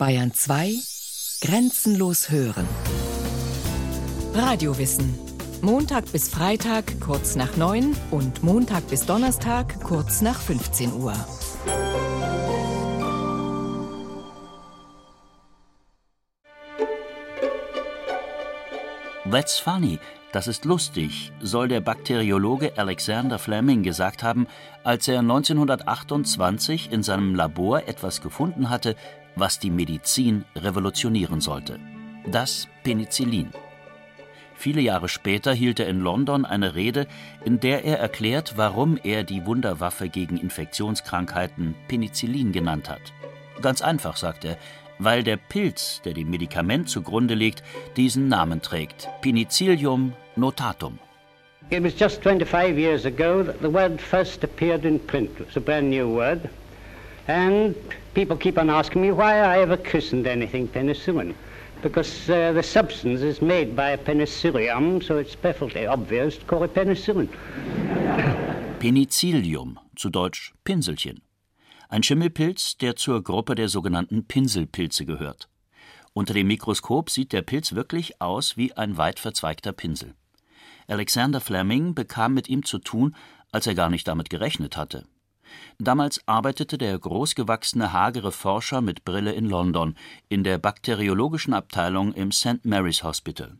Bayern 2 Grenzenlos hören. Radiowissen. Montag bis Freitag kurz nach 9 und Montag bis Donnerstag kurz nach 15 Uhr. That's funny, das ist lustig, soll der Bakteriologe Alexander Fleming gesagt haben, als er 1928 in seinem Labor etwas gefunden hatte, was die Medizin revolutionieren sollte. Das Penicillin. Viele Jahre später hielt er in London eine Rede, in der er erklärt, warum er die Wunderwaffe gegen Infektionskrankheiten Penicillin genannt hat. Ganz einfach, sagt er, weil der Pilz, der dem Medikament zugrunde liegt, diesen Namen trägt: Penicillium notatum. It was just 25 years ago that the word first appeared in print. It was a brand new word. And people keep on asking me why I ever christened anything penicillin. Because uh, the substance is made by a penicillium, so it's perfectly obvious to call it penicillin. Penicillium, zu Deutsch Pinselchen. Ein Schimmelpilz, der zur Gruppe der sogenannten Pinselpilze gehört. Unter dem Mikroskop sieht der Pilz wirklich aus wie ein weit verzweigter Pinsel. Alexander Fleming bekam mit ihm zu tun, als er gar nicht damit gerechnet hatte. Damals arbeitete der großgewachsene, hagere Forscher mit Brille in London in der bakteriologischen Abteilung im St. Mary's Hospital.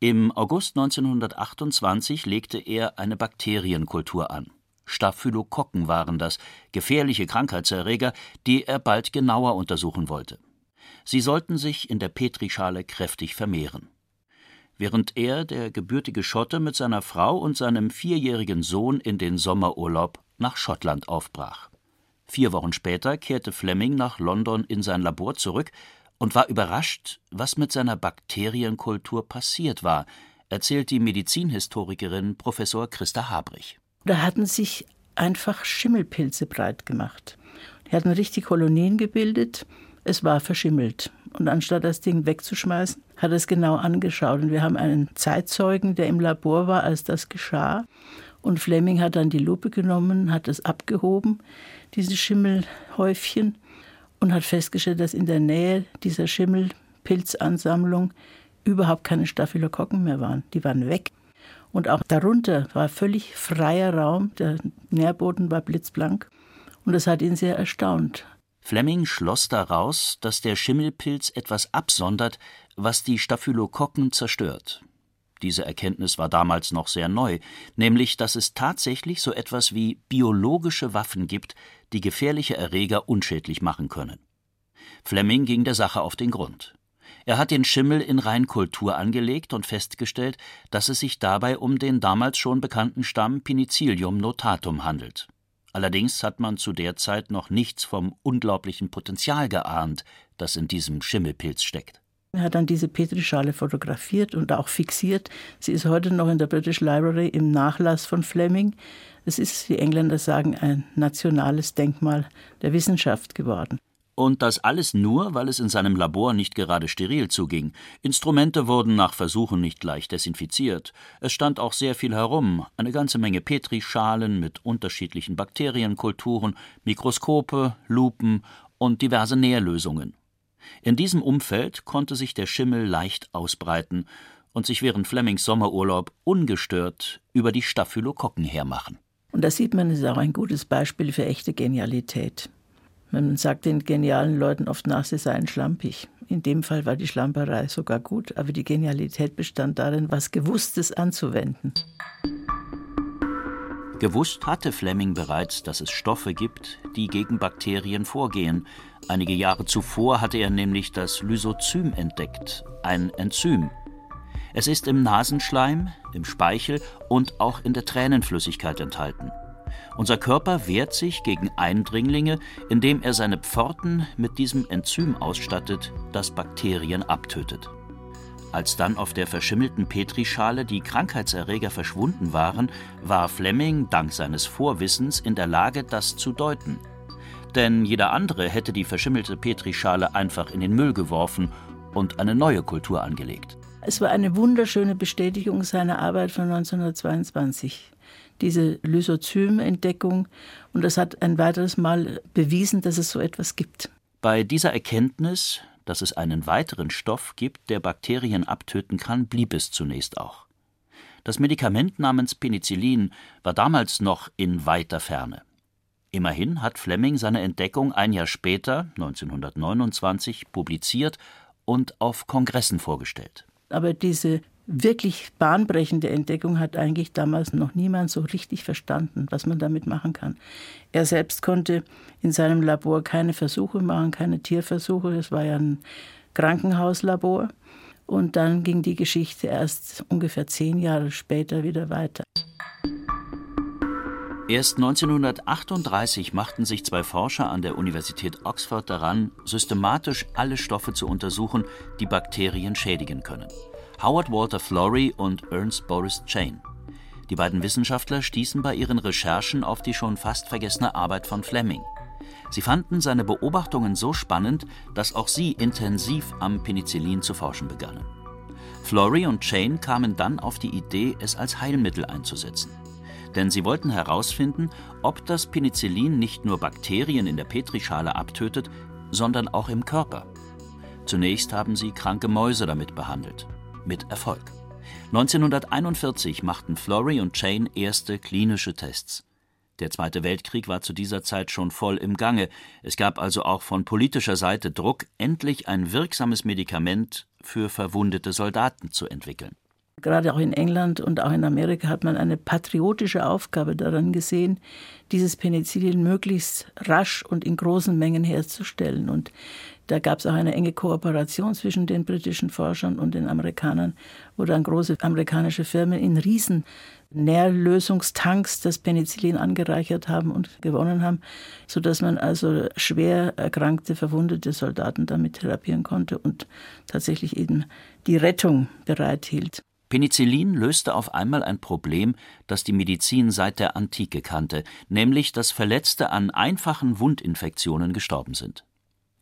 Im August 1928 legte er eine Bakterienkultur an. Staphylokokken waren das, gefährliche Krankheitserreger, die er bald genauer untersuchen wollte. Sie sollten sich in der Petrischale kräftig vermehren. Während er, der gebürtige Schotte, mit seiner Frau und seinem vierjährigen Sohn in den Sommerurlaub nach Schottland aufbrach. Vier Wochen später kehrte Fleming nach London in sein Labor zurück und war überrascht, was mit seiner Bakterienkultur passiert war, erzählt die Medizinhistorikerin Professor Christa Habrich. Da hatten sich einfach Schimmelpilze breit gemacht. Die hatten richtig Kolonien gebildet. Es war verschimmelt. Und anstatt das Ding wegzuschmeißen, hat er es genau angeschaut. Und wir haben einen Zeitzeugen, der im Labor war, als das geschah. Und Fleming hat dann die Lupe genommen, hat es abgehoben, diese Schimmelhäufchen, und hat festgestellt, dass in der Nähe dieser Schimmelpilzansammlung überhaupt keine Staphylokokken mehr waren. Die waren weg. Und auch darunter war völlig freier Raum, der Nährboden war blitzblank. Und das hat ihn sehr erstaunt. Fleming schloss daraus, dass der Schimmelpilz etwas absondert, was die Staphylokokken zerstört. Diese Erkenntnis war damals noch sehr neu, nämlich dass es tatsächlich so etwas wie biologische Waffen gibt, die gefährliche Erreger unschädlich machen können. Fleming ging der Sache auf den Grund. Er hat den Schimmel in Reinkultur angelegt und festgestellt, dass es sich dabei um den damals schon bekannten Stamm Penicillium notatum handelt. Allerdings hat man zu der Zeit noch nichts vom unglaublichen Potenzial geahnt, das in diesem Schimmelpilz steckt. Er hat dann diese Petrischale fotografiert und auch fixiert. Sie ist heute noch in der British Library im Nachlass von Fleming. Es ist, die Engländer sagen, ein nationales Denkmal der Wissenschaft geworden. Und das alles nur, weil es in seinem Labor nicht gerade steril zuging. Instrumente wurden nach Versuchen nicht gleich desinfiziert. Es stand auch sehr viel herum, eine ganze Menge Petrischalen mit unterschiedlichen Bakterienkulturen, Mikroskope, Lupen und diverse Nährlösungen. In diesem Umfeld konnte sich der Schimmel leicht ausbreiten und sich während Flemings Sommerurlaub ungestört über die Staphylokokken hermachen. Und da sieht man, es ist auch ein gutes Beispiel für echte Genialität. Man sagt den genialen Leuten oft nach, sie seien schlampig. In dem Fall war die Schlamperei sogar gut, aber die Genialität bestand darin, was Gewusstes anzuwenden. Gewusst hatte Fleming bereits, dass es Stoffe gibt, die gegen Bakterien vorgehen. Einige Jahre zuvor hatte er nämlich das Lysozym entdeckt, ein Enzym. Es ist im Nasenschleim, im Speichel und auch in der Tränenflüssigkeit enthalten. Unser Körper wehrt sich gegen Eindringlinge, indem er seine Pforten mit diesem Enzym ausstattet, das Bakterien abtötet. Als dann auf der verschimmelten Petrischale die Krankheitserreger verschwunden waren, war Fleming dank seines Vorwissens in der Lage, das zu deuten. Denn jeder andere hätte die verschimmelte Petrischale einfach in den Müll geworfen und eine neue Kultur angelegt. Es war eine wunderschöne Bestätigung seiner Arbeit von 1922 diese Lysozym-Entdeckung. Und das hat ein weiteres Mal bewiesen, dass es so etwas gibt. Bei dieser Erkenntnis, dass es einen weiteren Stoff gibt, der Bakterien abtöten kann, blieb es zunächst auch. Das Medikament namens Penicillin war damals noch in weiter Ferne. Immerhin hat Fleming seine Entdeckung ein Jahr später, 1929, publiziert und auf Kongressen vorgestellt. Aber diese wirklich bahnbrechende Entdeckung hat eigentlich damals noch niemand so richtig verstanden, was man damit machen kann. Er selbst konnte in seinem Labor keine Versuche machen, keine Tierversuche. Es war ja ein Krankenhauslabor. Und dann ging die Geschichte erst ungefähr zehn Jahre später wieder weiter. Erst 1938 machten sich zwei Forscher an der Universität Oxford daran, systematisch alle Stoffe zu untersuchen, die Bakterien schädigen können. Howard Walter Florey und Ernst Boris Chain. Die beiden Wissenschaftler stießen bei ihren Recherchen auf die schon fast vergessene Arbeit von Fleming. Sie fanden seine Beobachtungen so spannend, dass auch sie intensiv am Penicillin zu forschen begannen. Florey und Chain kamen dann auf die Idee, es als Heilmittel einzusetzen. Denn sie wollten herausfinden, ob das Penicillin nicht nur Bakterien in der Petrischale abtötet, sondern auch im Körper. Zunächst haben sie kranke Mäuse damit behandelt mit Erfolg. 1941 machten Flory und Chain erste klinische Tests. Der Zweite Weltkrieg war zu dieser Zeit schon voll im Gange. Es gab also auch von politischer Seite Druck, endlich ein wirksames Medikament für verwundete Soldaten zu entwickeln. Gerade auch in England und auch in Amerika hat man eine patriotische Aufgabe daran gesehen, dieses Penicillin möglichst rasch und in großen Mengen herzustellen. Und da gab es auch eine enge Kooperation zwischen den britischen Forschern und den Amerikanern, wo dann große amerikanische Firmen in riesen Nährlösungstanks das Penicillin angereichert haben und gewonnen haben, sodass man also schwer erkrankte, verwundete Soldaten damit therapieren konnte und tatsächlich eben die Rettung bereithielt. Penicillin löste auf einmal ein Problem, das die Medizin seit der Antike kannte, nämlich dass Verletzte an einfachen Wundinfektionen gestorben sind.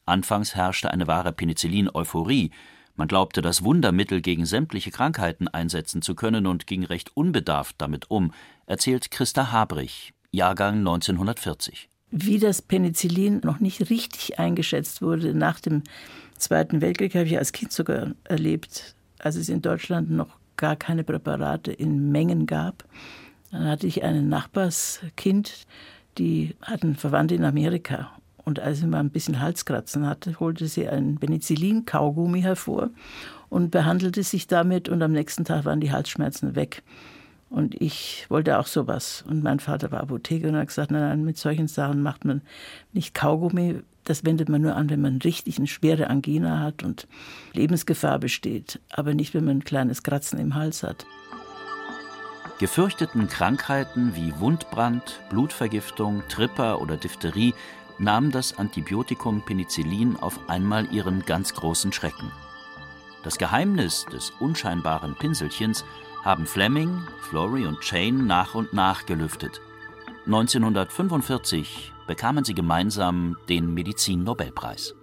Anfangs herrschte eine wahre Penicillin-Euphorie. Man glaubte, das Wundermittel gegen sämtliche Krankheiten einsetzen zu können und ging recht unbedarft damit um, erzählt Christa Habrich, Jahrgang 1940. Wie das Penicillin noch nicht richtig eingeschätzt wurde nach dem Zweiten Weltkrieg, habe ich als Kind sogar erlebt, als es in Deutschland noch gar keine Präparate in Mengen gab. Dann hatte ich ein Nachbarskind, die hatten Verwandte in Amerika und als sie mal ein bisschen Halskratzen hatte, holte sie ein Penicillin-Kaugummi hervor und behandelte sich damit. Und am nächsten Tag waren die Halsschmerzen weg. Und ich wollte auch sowas. Und mein Vater war Apotheker und hat gesagt, nein, nein, mit solchen Sachen macht man nicht Kaugummi. Das wendet man nur an, wenn man richtig eine schwere Angina hat und Lebensgefahr besteht. Aber nicht, wenn man ein kleines Kratzen im Hals hat. Gefürchteten Krankheiten wie Wundbrand, Blutvergiftung, Tripper oder Diphtherie nahm das Antibiotikum Penicillin auf einmal ihren ganz großen Schrecken. Das Geheimnis des unscheinbaren Pinselchens haben Fleming, Flory und Chain nach und nach gelüftet. 1945 bekamen sie gemeinsam den Medizin-Nobelpreis.